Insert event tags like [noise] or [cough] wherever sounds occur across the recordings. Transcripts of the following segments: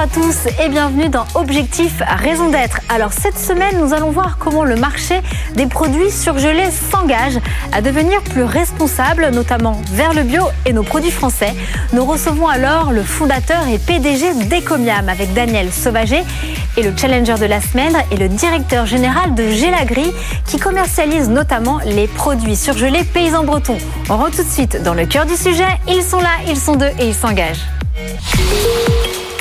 À tous et bienvenue dans Objectif Raison d'être. Alors cette semaine, nous allons voir comment le marché des produits surgelés s'engage à devenir plus responsable, notamment vers le bio et nos produits français. Nous recevons alors le fondateur et PDG d'Ecomiam avec Daniel Sauvager et le challenger de la semaine et le directeur général de Gélagri qui commercialise notamment les produits surgelés paysans bretons. On rentre tout de suite dans le cœur du sujet. Ils sont là, ils sont deux et ils s'engagent.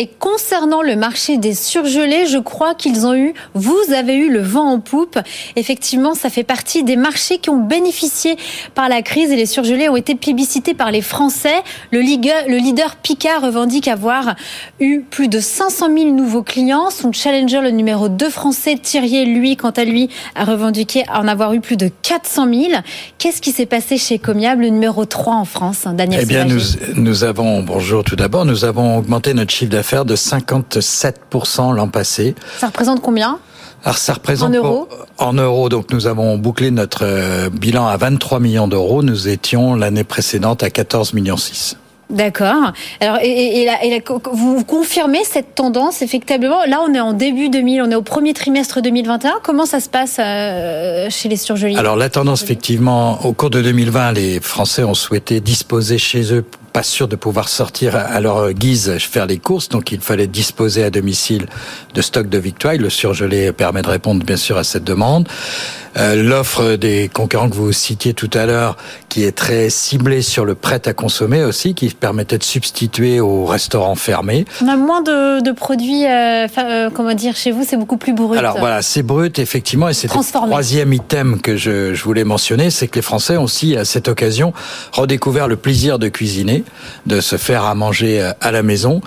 Et concernant le marché des surgelés, je crois qu'ils ont eu, vous avez eu le vent en poupe. Effectivement, ça fait partie des marchés qui ont bénéficié par la crise et les surgelés ont été plébiscités par les Français. Le leader, le leader Picard revendique avoir eu plus de 500 000 nouveaux clients. Son challenger, le numéro 2 français, Thierry, lui, quant à lui, a revendiqué en avoir eu plus de 400 000. Qu'est-ce qui s'est passé chez Comiable, le numéro 3 en France, hein, Daniel Eh bien, nous, nous avons, bonjour tout d'abord, nous avons augmenté notre chiffre d'affaires de 57% l'an passé. Ça représente combien? Alors ça représente en euros? En euros, donc nous avons bouclé notre euh, bilan à 23 millions d'euros. Nous étions l'année précédente à 14 millions 6. D'accord. Alors, et, et, et, vous confirmez cette tendance effectivement? Là, on est en début 2000, on est au premier trimestre 2021. Comment ça se passe euh, chez les surgelés? Alors, la tendance, effectivement, au cours de 2020, les Français ont souhaité disposer chez eux pas sûr de pouvoir sortir à leur guise faire les courses, donc il fallait disposer à domicile de stock de victuailles. Le surgelé permet de répondre bien sûr à cette demande. Euh, L'offre des concurrents que vous citiez tout à l'heure, qui est très ciblée sur le prêt à consommer aussi, qui permettait de substituer aux restaurants fermés. On a moins de, de produits, euh, euh, comment dire, chez vous, c'est beaucoup plus brut. Alors voilà, c'est brut effectivement, et c'est le troisième item que je, je voulais mentionner, c'est que les Français ont aussi à cette occasion redécouvert le plaisir de cuisiner, de se faire à manger euh, à la maison,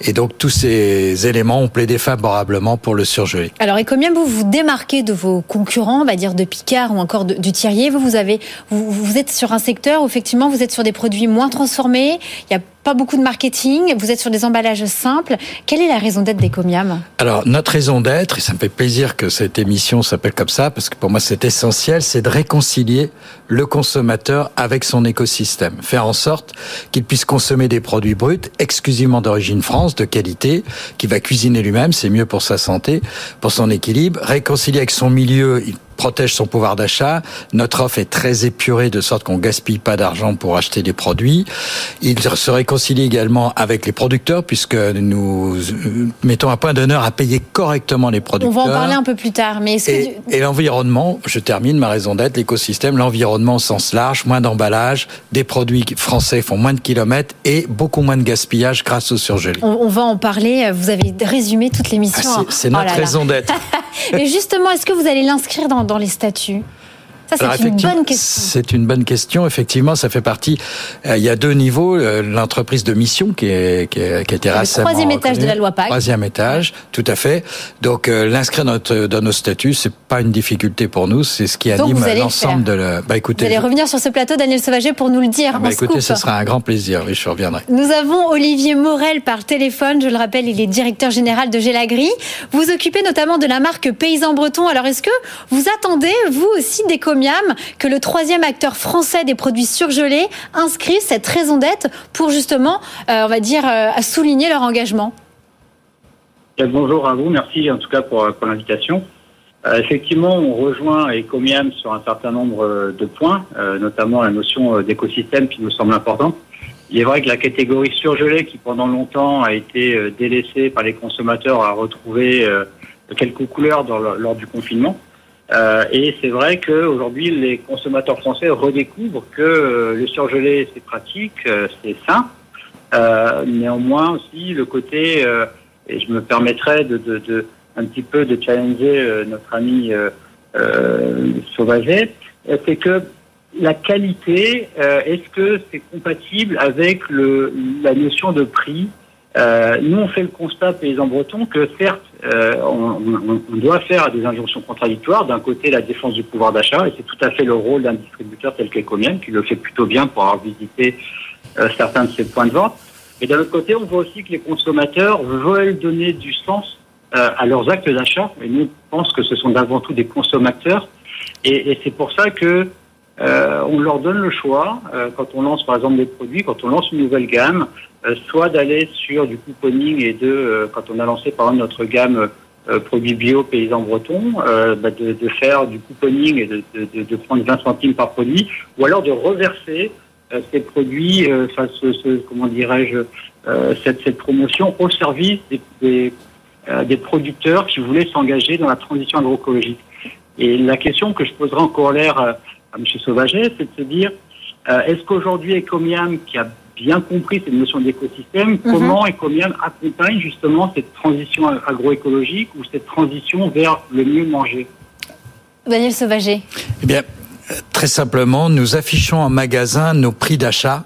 et donc tous ces éléments ont plaidé favorablement pour le surgelé. Alors et combien vous vous démarquez de vos concurrents, on va dire de Picard ou encore du Thierry Vous, vous avez, vous êtes sur un secteur où effectivement vous êtes sur des produits moins transformés. Il y a pas beaucoup de marketing, vous êtes sur des emballages simples. Quelle est la raison d'être d'Ecomiam Alors, notre raison d'être, et ça me fait plaisir que cette émission s'appelle comme ça, parce que pour moi c'est essentiel, c'est de réconcilier le consommateur avec son écosystème. Faire en sorte qu'il puisse consommer des produits bruts, exclusivement d'origine France, de qualité, qu'il va cuisiner lui-même, c'est mieux pour sa santé, pour son équilibre. Réconcilier avec son milieu, il protège son pouvoir d'achat. Notre offre est très épurée de sorte qu'on gaspille pas d'argent pour acheter des produits. Il se réconcilie également avec les producteurs puisque nous mettons un point d'honneur à payer correctement les producteurs. On va en parler un peu plus tard, mais et, que... et l'environnement, je termine ma raison d'être, l'écosystème, l'environnement au sens large, moins d'emballage, des produits français font moins de kilomètres et beaucoup moins de gaspillage grâce au surgelé. On, on va en parler. Vous avez résumé toute l'émission. Ah, c'est notre oh raison d'être. [laughs] et justement, est-ce que vous allez l'inscrire dans dans les statuts ça, c'est une bonne question. C'est une bonne question. Effectivement, ça fait partie. Euh, il y a deux niveaux. Euh, l'entreprise de mission qui, est, qui, est, qui a été récemment. Troisième étage de la loi PAC. Troisième étage, tout à fait. Donc, euh, l'inscrire dans, dans nos statuts, c'est pas une difficulté pour nous. C'est ce qui anime l'ensemble de la. Bah, écoutez, vous allez revenir sur ce plateau, Daniel Sauvager, pour nous le dire. Bah, écoutez, ce sera un grand plaisir. Oui, je reviendrai. Nous avons Olivier Morel par téléphone. Je le rappelle, il est directeur général de Gélagri. Vous occupez notamment de la marque Paysan Breton. Alors, est-ce que vous attendez, vous aussi, des que le troisième acteur français des produits surgelés inscrit cette raison d'être pour justement, euh, on va dire, euh, souligner leur engagement Bonjour à vous, merci en tout cas pour, l'invitation. Euh, effectivement, on rejoint Ecomiam sur un certain nombre de points, euh, notamment la notion d'écosystème qui nous semble importante. Il est vrai que la catégorie surgelée, qui pendant longtemps a été délaissée par les consommateurs, a retrouvé quelques couleurs lors du confinement. Euh, et c'est vrai qu'aujourd'hui, les consommateurs français redécouvrent que euh, le surgelé, c'est pratique, euh, c'est sain. Néanmoins aussi, le côté, et je me permettrai de, de, de, un petit peu de challenger notre ami Sauvaget, c'est que la qualité, est-ce que c'est compatible avec le, la notion de prix euh, nous, on fait le constat, paysans bretons, que certes, euh, on, on, on, doit faire des injonctions contradictoires. D'un côté, la défense du pouvoir d'achat, et c'est tout à fait le rôle d'un distributeur tel qu'Ecomian, qui le fait plutôt bien pour avoir visité euh, certains de ses points de vente. Et d'un autre côté, on voit aussi que les consommateurs veulent donner du sens euh, à leurs actes d'achat. Et nous, on pense que ce sont avant tout des consommateurs. Et, et c'est pour ça que euh, on leur donne le choix, euh, quand on lance par exemple des produits, quand on lance une nouvelle gamme, euh, soit d'aller sur du couponing et de, quand on a lancé par exemple notre gamme produits bio paysans bretons, bah de, de, faire du couponing et de, de, de, prendre 20 centimes par produit, ou alors de reverser ces produits, enfin ce, ce, comment dirais-je, cette, cette promotion au service des, des, des producteurs qui voulaient s'engager dans la transition agroécologique. Et la question que je poserai en corollaire à M. Sauvaget, c'est de se dire, euh, est-ce qu'aujourd'hui Ecomiam, qui a bien compris cette notion d'écosystème, mhm. comment Ecomiam accompagne justement cette transition agroécologique ou cette transition vers le mieux manger? Daniel Sauvaget. Eh bien, très simplement, nous affichons en magasin nos prix d'achat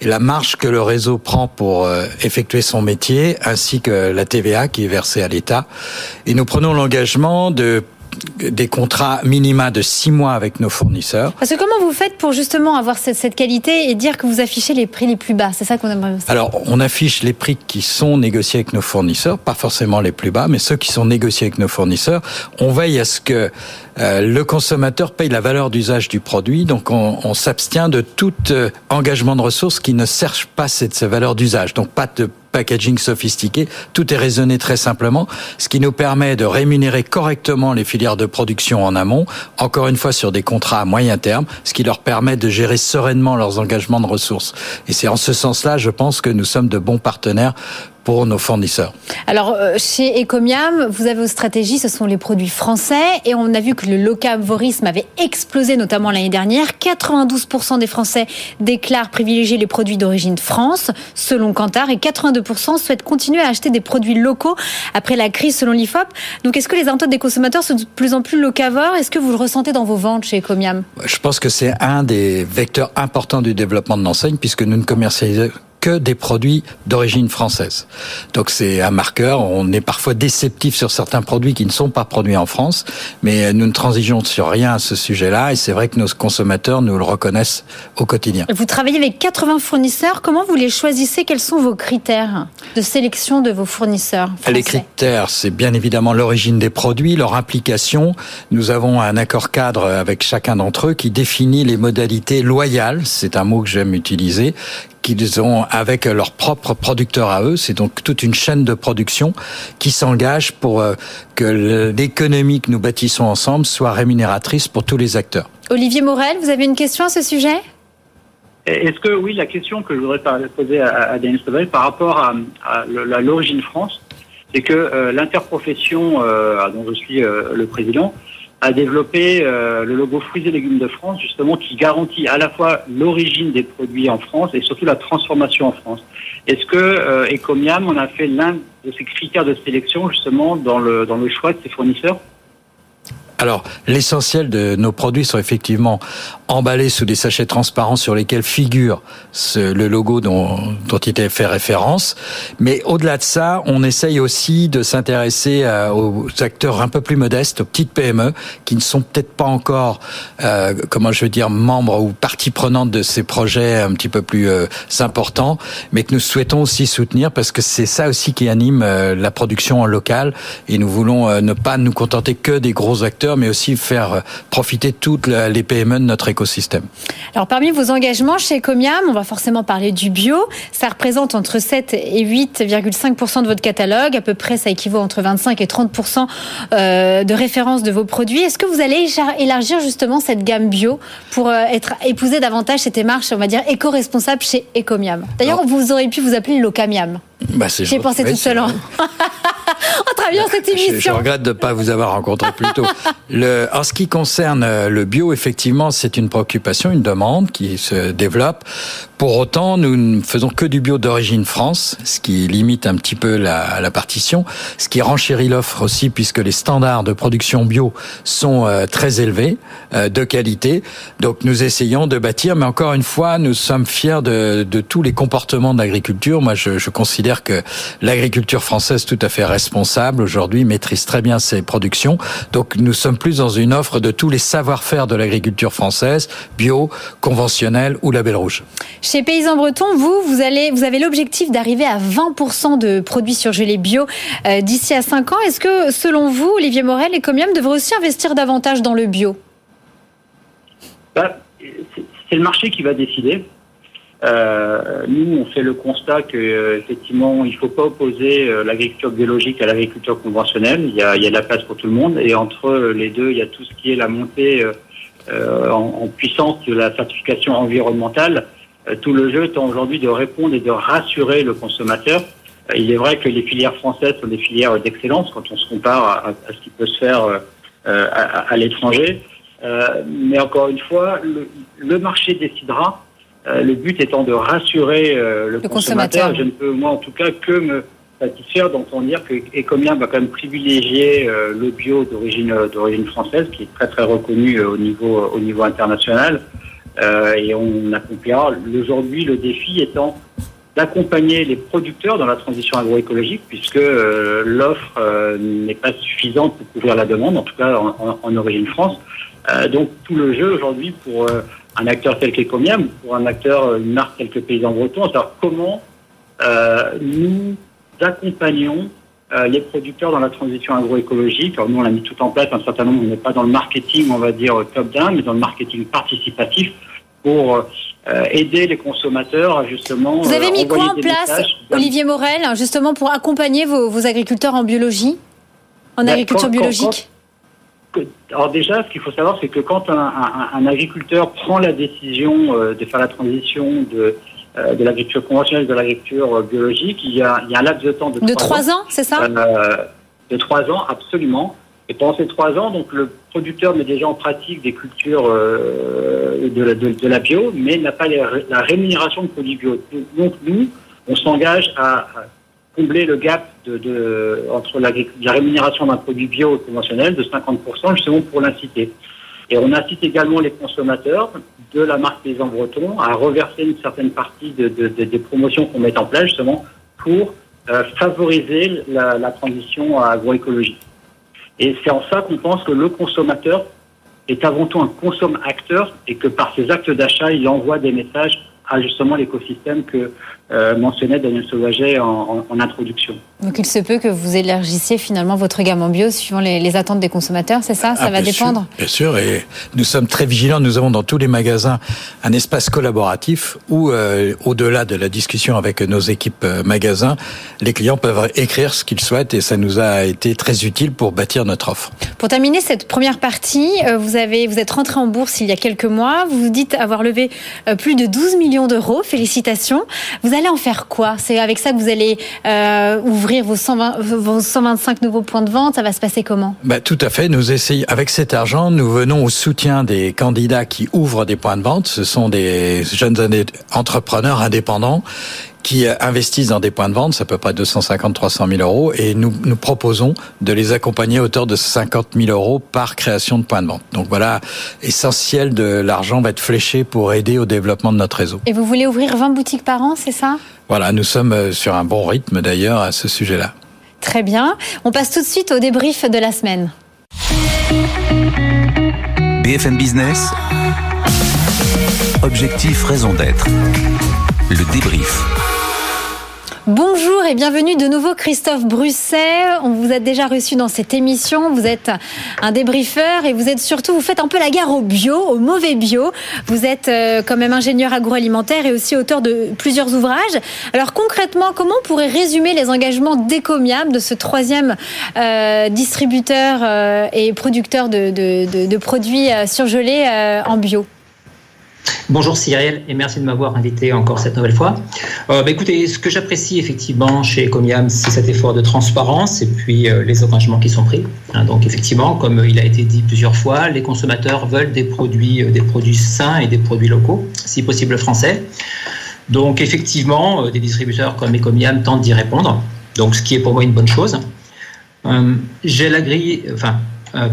et la marge que le réseau prend pour euh, effectuer son métier, ainsi que la TVA qui est versée à l'État. Et nous prenons l'engagement de des contrats minima de six mois avec nos fournisseurs. Parce que comment vous faites pour justement avoir cette, cette qualité et dire que vous affichez les prix les plus bas? C'est ça qu'on aimerait savoir. Alors, on affiche les prix qui sont négociés avec nos fournisseurs, pas forcément les plus bas, mais ceux qui sont négociés avec nos fournisseurs. On veille à ce que euh, le consommateur paye la valeur d'usage du produit, donc on, on s'abstient de tout euh, engagement de ressources qui ne servent pas cette, cette valeur d'usage. Donc pas de packaging sophistiqué. Tout est raisonné très simplement, ce qui nous permet de rémunérer correctement les filières de production en amont, encore une fois sur des contrats à moyen terme, ce qui leur permet de gérer sereinement leurs engagements de ressources. Et c'est en ce sens-là, je pense que nous sommes de bons partenaires pour nos fournisseurs. Alors, euh, chez Ecomiam, vous avez vos stratégies, ce sont les produits français, et on a vu que le locavorisme avait explosé, notamment l'année dernière. 92% des Français déclarent privilégier les produits d'origine France, selon Kantar, et 82% souhaitent continuer à acheter des produits locaux après la crise, selon l'IFOP. Donc, est-ce que les attentes des consommateurs sont de plus en plus locavores? Est-ce que vous le ressentez dans vos ventes chez Ecomiam? Je pense que c'est un des vecteurs importants du développement de l'enseigne, puisque nous ne commercialisons que des produits d'origine française. Donc c'est un marqueur. On est parfois déceptif sur certains produits qui ne sont pas produits en France, mais nous ne transigeons sur rien à ce sujet-là. Et c'est vrai que nos consommateurs nous le reconnaissent au quotidien. Vous travaillez avec 80 fournisseurs. Comment vous les choisissez? Quels sont vos critères de sélection de vos fournisseurs français? Les critères, c'est bien évidemment l'origine des produits, leur implication. Nous avons un accord cadre avec chacun d'entre eux qui définit les modalités loyales. C'est un mot que j'aime utiliser qu'ils ont avec leurs propres producteurs à eux. C'est donc toute une chaîne de production qui s'engage pour euh, que l'économie que nous bâtissons ensemble soit rémunératrice pour tous les acteurs. Olivier Morel, vous avez une question à ce sujet? Est-ce que oui, la question que je voudrais poser à, Daniel Sauvaget par rapport à, l'origine France, c'est que euh, l'interprofession euh, dont je suis le président a développé euh, le logo Fruits et légumes de France, justement, qui garantit à la fois l'origine des produits en France et surtout la transformation en France. Est-ce que euh, Ecomiam, on a fait l'un de ces critères de sélection, justement, dans le, dans le choix de ses fournisseurs? Alors, l'essentiel de nos produits sont effectivement emballés sous des sachets transparents sur lesquels figure le logo dont, dont il était fait référence. Mais au-delà de ça, on essaye aussi de s'intéresser euh, aux acteurs un peu plus modestes, aux petites PME, qui ne sont peut-être pas encore, euh, comment je veux dire, membres ou partie prenante de ces projets un petit peu plus euh, importants, mais que nous souhaitons aussi soutenir parce que c'est ça aussi qui anime euh, la production en local. Et nous voulons ne pas nous contenter que des gros acteurs mais aussi faire euh, profiter toutes les PME de notre écosystème. Alors parmi vos engagements chez Comiam, on va forcément parler du bio. Ça représente entre 7 et 8,5% de votre catalogue. À peu près, ça équivaut entre 25 et 30% euh, de référence de vos produits. Est-ce que vous allez élargir justement cette gamme bio pour euh, être épousé davantage cette démarche, on va dire, éco-responsable chez Ecomiam? D'ailleurs, vous auriez pu vous appeler Locamiam. Bah, J'ai pensé tout seul. [laughs] [laughs] En... travaillant cette émission. Je, je regrette de ne pas vous avoir rencontré plus tôt. Le, en ce qui concerne euh, le bio, effectivement, c'est une préoccupation, une demande qui se développe. Pour autant, nous ne faisons que du bio d'origine France, ce qui limite un petit peu la, la partition, ce qui renchérit l'offre aussi puisque les standards de production bio sont euh, très élevés, euh, de qualité. Donc nous essayons de bâtir, mais encore une fois, nous sommes fiers de, de tous les comportements de l'agriculture. Moi, je, je considère que l'agriculture française tout à fait responsable aujourd'hui maîtrisent très bien ces productions. Donc nous sommes plus dans une offre de tous les savoir-faire de l'agriculture française, bio, conventionnelle ou label rouge. Chez Paysans Bretons, vous, vous, avez l'objectif d'arriver à 20% de produits surgelés bio euh, d'ici à 5 ans. Est-ce que, selon vous, Olivier Morel et Comium devraient aussi investir davantage dans le bio? Bah, C'est le marché qui va décider. Euh, nous, on fait le constat que euh, effectivement, il ne faut pas opposer l'agriculture biologique à l'agriculture conventionnelle. Il y, a, de la place pour tout le monde, et entre les deux, il y a tout ce qui est la montée en, puissance de la certification environnementale. Tout le jeu étant aujourd'hui de répondre et de rassurer le consommateur. il est vrai que les filières françaises sont des filières d'excellence quand on se compare à, à, ce qui peut se faire à, à l'étranger. mais encore une fois, le, le marché décidera. Euh, le but étant de rassurer euh, le, consommateur. Je ne peux, moi, en tout cas, que me satisfaire d'entendre dire que Ecomia va quand même privilégier euh, le bio d'origine d'origine française, qui est très très reconnu au niveau au niveau international. Et on accomplira aujourd'hui le défi étant d'accompagner les producteurs dans la transition agroécologique, puisque l'offre n'est pas suffisante pour couvrir la demande, en tout cas en, en origine France. donc tout le jeu aujourd'hui pour un acteur tel qu'Ecomiam ou pour un acteur, euh, une marque telle que Paysan Breton, alors comment euh, nous accompagnons euh, les producteurs dans la transition agroécologique. Alors nous, on a mis tout en place, un certain nombre, on n'est pas dans le marketing, on va dire, top-down, mais dans le marketing participatif pour euh, aider les consommateurs à justement... Vous avez mis quoi en place, Olivier Morel, justement pour accompagner vos, vos agriculteurs en biologie, en ben, agriculture biologique? alors déjà, ce qu'il faut savoir, c'est que quand un, un, un, agriculteur prend la décision euh, de faire la transition de, euh, de l'agriculture conventionnelle de l'agriculture euh, biologique, il y, a, il y, a, un laps de temps de, de trois ans, c'est ça? Euh, De trois ans, absolument. Et pendant ces trois ans, donc le producteur met déjà en pratique des cultures de, la, de, la bio, mais n'a pas les, la rémunération de produits bio. Donc nous, on s'engage à, combler le gap de, de entre la, la rémunération d'un produit bio conventionnel de 50% justement pour l'inciter. Et on incite également les consommateurs de la marque Paysan Breton à reverser une certaine partie de, de, de des promotions qu'on met en place justement pour euh, favoriser la, la transition agroécologique. Et c'est en ça qu'on pense que le consommateur est avant tout un consomme-acteur et que par ses actes d'achat, il envoie des messages à justement l'écosystème que euh, mentionnait Daniel Sauvaget en, en, en, introduction. Donc il se peut que vous élargissiez finalement votre gamme en bio suivant les, les attentes des consommateurs, c'est ça? Ça ah, va dépendre sûr, Bien sûr, et nous sommes très vigilants. Nous avons dans tous les magasins un espace collaboratif où, euh, au-delà de la discussion avec nos équipes euh, magasins, les clients peuvent écrire ce qu'ils souhaitent et ça nous a été très utile pour bâtir notre offre. Pour terminer cette première partie, euh, vous, avez, vous êtes rentré en bourse il y a quelques mois. Vous vous dites avoir levé euh, plus de 12 millions d'euros. Félicitations. Vous allez en faire quoi? C'est avec ça que vous allez euh, ouvrir vos, 120, vos 125 nouveaux points de vente. Ça va se passer comment? Bah, Tout à fait. Nous essayons, avec cet argent, nous venons au soutien des candidats qui ouvrent des points de vente. Ce sont des jeunes entrepreneurs indépendants qui investissent dans des points de vente, c'est à peu près 250-300 000 euros, et nous, nous proposons de les accompagner à hauteur de 50 000 euros par création de points de vente. Donc voilà, essentiel de l'argent va être fléché pour aider au développement de notre réseau. Et vous voulez ouvrir 20 boutiques par an, c'est ça? Voilà, nous sommes sur un bon rythme d'ailleurs à ce sujet-là. Très bien. On passe tout de suite au débrief de la semaine. BFM Business. Objectif, raison d'être. Le débrief. Bonjour et bienvenue de nouveau Christophe Brusset. On vous a déjà reçu dans cette émission. Vous êtes un débriefeur et vous êtes surtout, vous faites un peu la guerre au bio, au mauvais bio. Vous êtes euh, quand même ingénieur agroalimentaire et aussi auteur de plusieurs ouvrages. Alors concrètement, comment on pourrait résumer les engagements d'Ecomiam, de ce troisième euh, distributeur euh, et producteur de, produits surgelés en bio? Bonjour Cyril et merci de m'avoir invité encore cette nouvelle fois. Euh, bah, écoutez, ce que j'apprécie effectivement chez Ecomiam, c'est cet effort de transparence et puis euh, les engagements qui sont pris. Hein, donc effectivement, comme il a été dit plusieurs fois, les consommateurs veulent des produits, euh, des produits sains et des produits locaux, si possible français. Donc effectivement, des distributeurs comme Ecomiam tentent d'y répondre. Donc ce qui est pour moi une bonne chose. J'ai la grille, enfin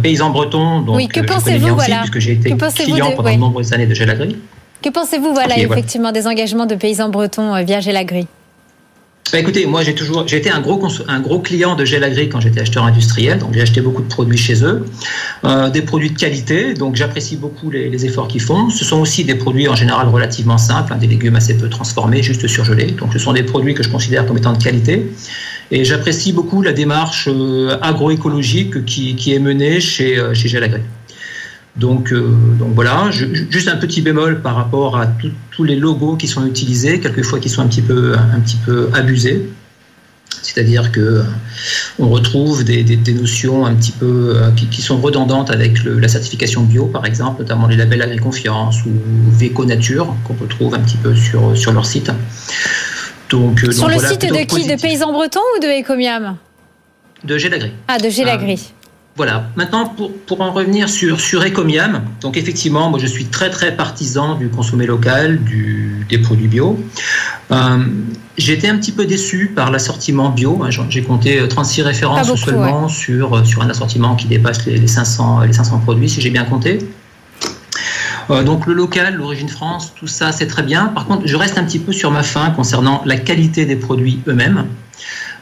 paysan breton, donc oui, que euh, connais bien aussi, puisque j'ai été client de, pendant ouais. de nombreuses années de Gelagri. Que pensez-vous, voilà, okay, effectivement, voilà. des engagements de paysans bretons euh, via Gelagri bah, écoutez, moi j'ai toujours, j'ai été un gros, un gros client de Gel Agri quand j'étais acheteur industriel, donc j'ai acheté beaucoup de produits chez eux, euh, des produits de qualité, donc j'apprécie beaucoup les, efforts qu'ils font. Ce sont aussi des produits en général relativement simples, hein, des légumes assez peu transformés, juste surgelés. Donc ce sont des produits que je considère comme étant de qualité. Et j'apprécie beaucoup la démarche euh, agroécologique qui, qui, est menée chez, euh, chez. Donc, euh, donc voilà, juste un petit bémol par rapport à tous les logos qui sont utilisés, quelquefois qui sont un petit peu, un petit peu abusés. C'est-à-dire que on retrouve des, notions un petit peu euh, qui, sont redondantes avec la certification bio, par exemple, notamment les labels Agriconfiance ou Véco Nature qu'on retrouve un petit peu sur, sur leur site. Donc, sur le site de qui De Paysans Bretons ou de Ecomiam De Gélagri. Ah, de Gélagri. Voilà. Maintenant, pour, pour en revenir sur, sur Ecomiam, donc effectivement, moi je suis très très partisan du consommer local, du, des produits bio. Euh, j'ai été un petit peu déçu par l'assortiment bio. Hein. J'ai compté 36 références seulement sur, sur un assortiment qui dépasse les, 500, les 500 produits, si j'ai bien compté. Euh, donc le local, l'origine France, tout ça, c'est très bien. Par contre, je reste un petit peu sur ma faim concernant la qualité des produits eux-mêmes.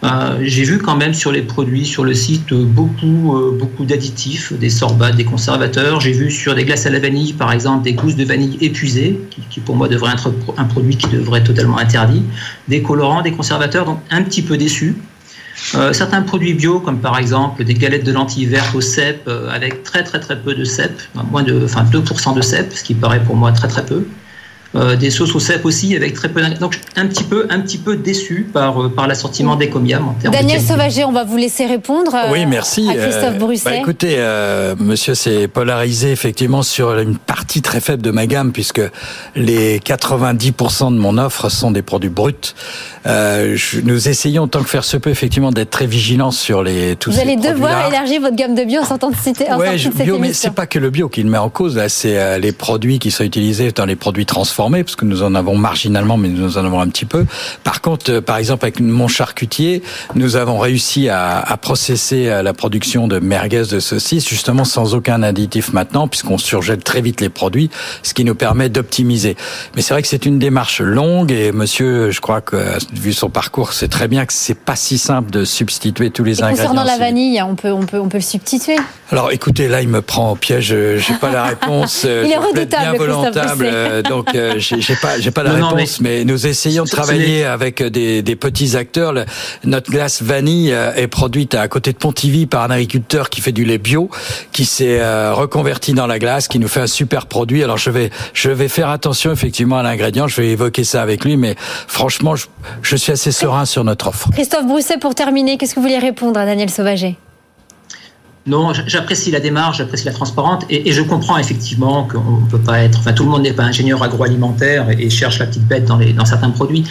Euh, j'ai vu quand même sur les produits sur le site beaucoup, euh, d'additifs, des sorbats, des conservateurs. J'ai vu sur des glaces à la vanille, par exemple, des gousses de vanille épuisées, qui, pour moi devrait être un produit qui devrait être totalement interdit, des colorants, des conservateurs, donc un petit peu déçu. Euh, certains produits bio, comme par exemple des galettes de lentilles vertes au cèpe, avec très très très peu de cèpe, moins de, enfin 2% de cèpe, ce qui paraît pour moi très très peu. Euh, des sauces au cèpe aussi avec très peu donc un petit peu un petit peu déçu par euh, par l'assortiment des comiam Daniel Sauvager on va vous laisser répondre euh, oui merci à Christophe Brusset. bah, écoutez monsieur c'est polarisé effectivement sur une partie très faible de ma gamme puisque les 90% de mon offre sont des produits bruts. Nous essayons tant que faire se peut effectivement d'être très vigilants sur les tous vous allez devoir élargir votre gamme de bio en sortant de citer ouais, bio mais c'est pas que le bio qui le met en cause là c'est les produits qui sont utilisés dans les produits transformés parce que nous en avons marginalement, mais nous en avons un petit peu. Par contre, euh, par exemple, avec mon charcutier, nous avons réussi à, à processer euh, la production de merguez de saucisses, justement sans aucun additif maintenant, puisqu'on surgèle très vite les produits, ce qui nous permet d'optimiser. Mais c'est vrai que c'est une démarche longue et monsieur, je crois que vu son parcours, c'est très bien que c'est pas si simple de substituer tous les et ingrédients. Concernant la vanille, on peut, on peut, on peut le substituer? Alors, écoutez, là, il me prend au piège. J'ai pas la [laughs] réponse. il est redoutable, bien donc, euh, j'ai pas, j'ai pas la réponse, mais, nous essayons de travailler avec des, des, petits acteurs. notre glace vanille euh, est produite à côté de Pontivy par un agriculteur qui fait du lait bio, qui s'est euh, reconverti dans la glace, qui nous fait un super produit. Alors je vais, je vais faire attention effectivement à l'ingrédient. Je vais évoquer ça avec lui, mais franchement, je, je suis assez serein sur notre offre. Christophe Brousset, pour terminer, qu'est-ce que vous voulez répondre à Daniel Sauvager non, j'apprécie la démarche, j'apprécie la transparente et, je comprends effectivement qu'on ne peut pas être, enfin tout le monde n'est pas ingénieur agroalimentaire et, cherche la petite bête dans, les, dans certains produits.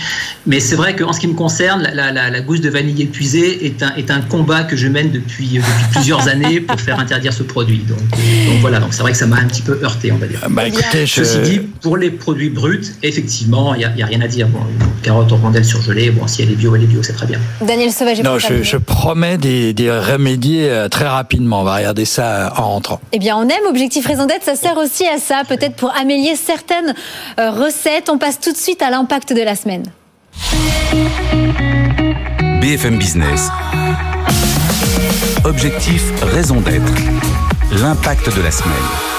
Mais c'est vrai qu'en ce qui me concerne, la, la, la, gousse de vanille épuisée est un, est un combat que je mène depuis, depuis plusieurs [laughs] années pour faire interdire ce produit. Donc, donc voilà, donc c'est vrai que ça m'a un petit peu heurté, on va dire. Bah, écoutez, Ceci dit, pour les produits bruts, effectivement, il n'y a, a, rien à dire. Bon, carotte en rondelle surgelée, bon, si elle est bio, elle est bio, c'est très bien. Daniel Sauvage, non, je, je, promets des, des remédier euh, très rapidement on va regarder ça en rentrant. Eh bien, on aime Objectif Raison d'être. Ça sert aussi à ça, peut-être pour améliorer certaines euh, recettes. On passe tout de suite à l'impact de la semaine. BFM Business. Objectif Raison d'être. L'impact de la semaine.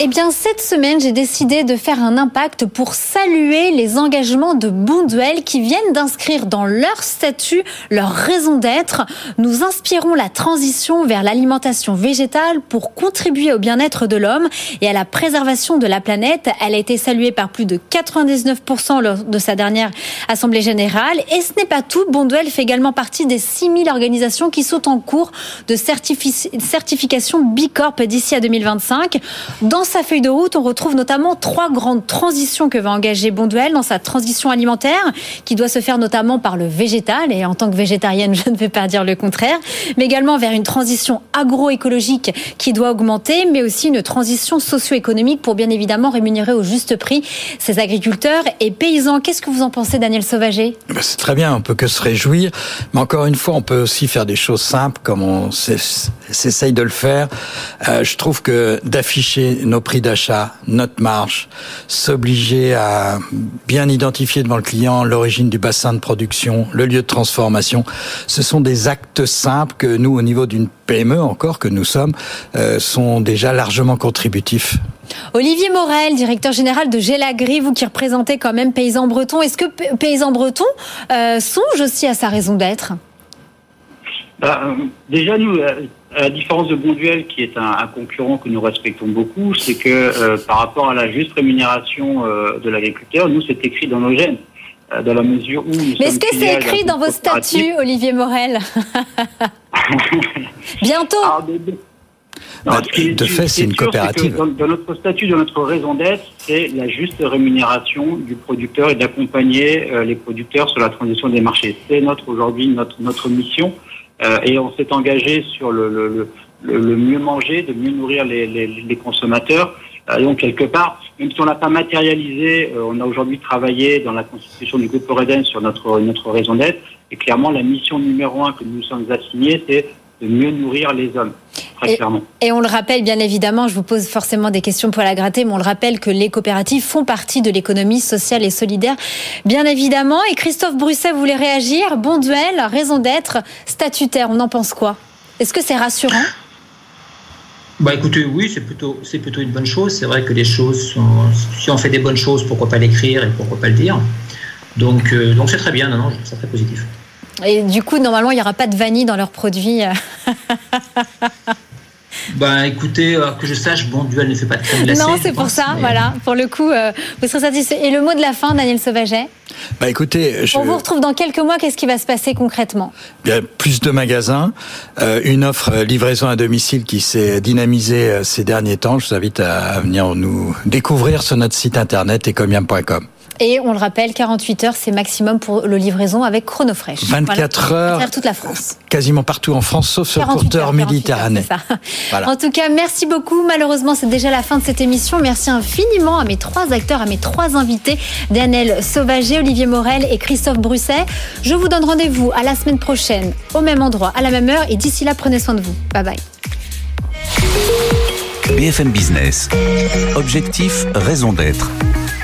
Eh bien, cette semaine, j'ai décidé de faire un impact pour saluer les engagements de Bonduel qui viennent d'inscrire dans leur statut leur raison d'être. Nous inspirons la transition vers l'alimentation végétale pour contribuer au bien-être de l'homme et à la préservation de la planète. Elle a été saluée par plus de 99% lors de sa dernière Assemblée générale. Et ce n'est pas tout. Bonduel fait également partie des 6000 organisations qui sont en cours de certification Bicorp d'ici à 2025. Dans sa feuille de route, on retrouve notamment trois grandes transitions que va engager Bonduel dans sa transition alimentaire, qui doit se faire notamment par le végétal, et en tant que végétarienne, [laughs] je ne vais pas dire le contraire, mais également vers une transition agroécologique qui doit augmenter, mais aussi une transition socio-économique pour bien évidemment rémunérer au juste prix ces agriculteurs et paysans. Qu'est-ce que vous en pensez, Daniel Sauvager? Eh ben, C'est très bien, on peut que se réjouir, mais encore une fois, on peut aussi faire des choses simples comme on s'essaye de le faire. Euh, je trouve que d'afficher nos nos prix d'achat, notre marge, s'obliger à bien identifier devant le client l'origine du bassin de production, le lieu de transformation. Ce sont des actes simples que nous, au niveau d'une PME encore que nous sommes, euh, sont déjà largement contributifs. Olivier Morel, directeur général de Gélagri, vous qui représentez quand même Paysans Bretons, est-ce que Paysans Bretons euh, songe aussi à sa raison d'être? Bah, Déjà, nous, euh, à la différence de Bonduel, qui est un, concurrent que nous respectons beaucoup, c'est que euh, par rapport à la juste rémunération euh, de l'agriculteur, nous, c'est écrit dans nos gènes. dans la mesure où. Mais est-ce que c'est écrit dans vos statuts, Olivier Morel [laughs] Bientôt bah, de, fait, c'est une coopérative. Dans, dans, notre statut, dans notre raison d'être, c'est la juste rémunération du producteur et d'accompagner les producteurs sur la transition des marchés. C'est notre aujourd'hui notre notre mission. Euh, et on s'est engagé sur le, le, le, le, mieux manger, de mieux nourrir les, les, les consommateurs. Euh, donc quelque part, même si on l'a pas matérialisé, euh, on a aujourd'hui travaillé dans la constitution du groupe Reden sur notre notre raison d'être. Et clairement, la mission numéro un que nous sommes assignés, c'est de mieux nourrir les hommes. Très et, clairement. et on le rappelle, bien évidemment, je vous pose forcément des questions pour la gratter, mais on le rappelle que les coopératives font partie de l'économie sociale et solidaire, bien évidemment. Et Christophe Brusset voulait réagir? Bon duel, raison d'être, statutaire. On en pense quoi? Est-ce que c'est rassurant? Bah écoutez, oui, c'est plutôt, c'est plutôt une bonne chose. C'est vrai que les choses sont. Si on fait des bonnes choses, pourquoi pas l'écrire et pourquoi pas le dire? Donc, euh, donc c'est très bien, non, non, je trouve ça très positif. Et du coup, normalement, il n'y aura pas de vanille dans leurs produits. [laughs] Ben écoutez, euh, que je sache, bon, Duel ne fait pas de crème glacée. Non, c'est pour ça, mais... voilà. Pour le coup, euh, vous serez satisfait. Et le mot de la fin, Daniel Sauvaget bah écoutez, je... on vous retrouve dans quelques mois. Qu'est-ce qui va se passer concrètement? Bien, plus de magasins, euh, une offre euh, livraison à domicile qui s'est dynamisée euh, ces derniers temps. Je vous invite à venir nous découvrir sur notre site internet ecomiam.com. Et on le rappelle, 48 heures, c'est maximum pour le livraison avec Chronofresh. 24 voilà. heures. Toute la France. Quasiment partout en France, sauf sur courteur Méditerranée. [laughs] Voilà. En tout cas, merci beaucoup. Malheureusement, c'est déjà la fin de cette émission. Merci infiniment à mes trois acteurs, à mes trois invités, Daniel Sauvager, Olivier Morel et Christophe Brusset. Je vous donne rendez-vous à la semaine prochaine, au même endroit, à la même heure. Et d'ici là, prenez soin de vous. Bye bye. BFM Business. Objectif, raison d'être.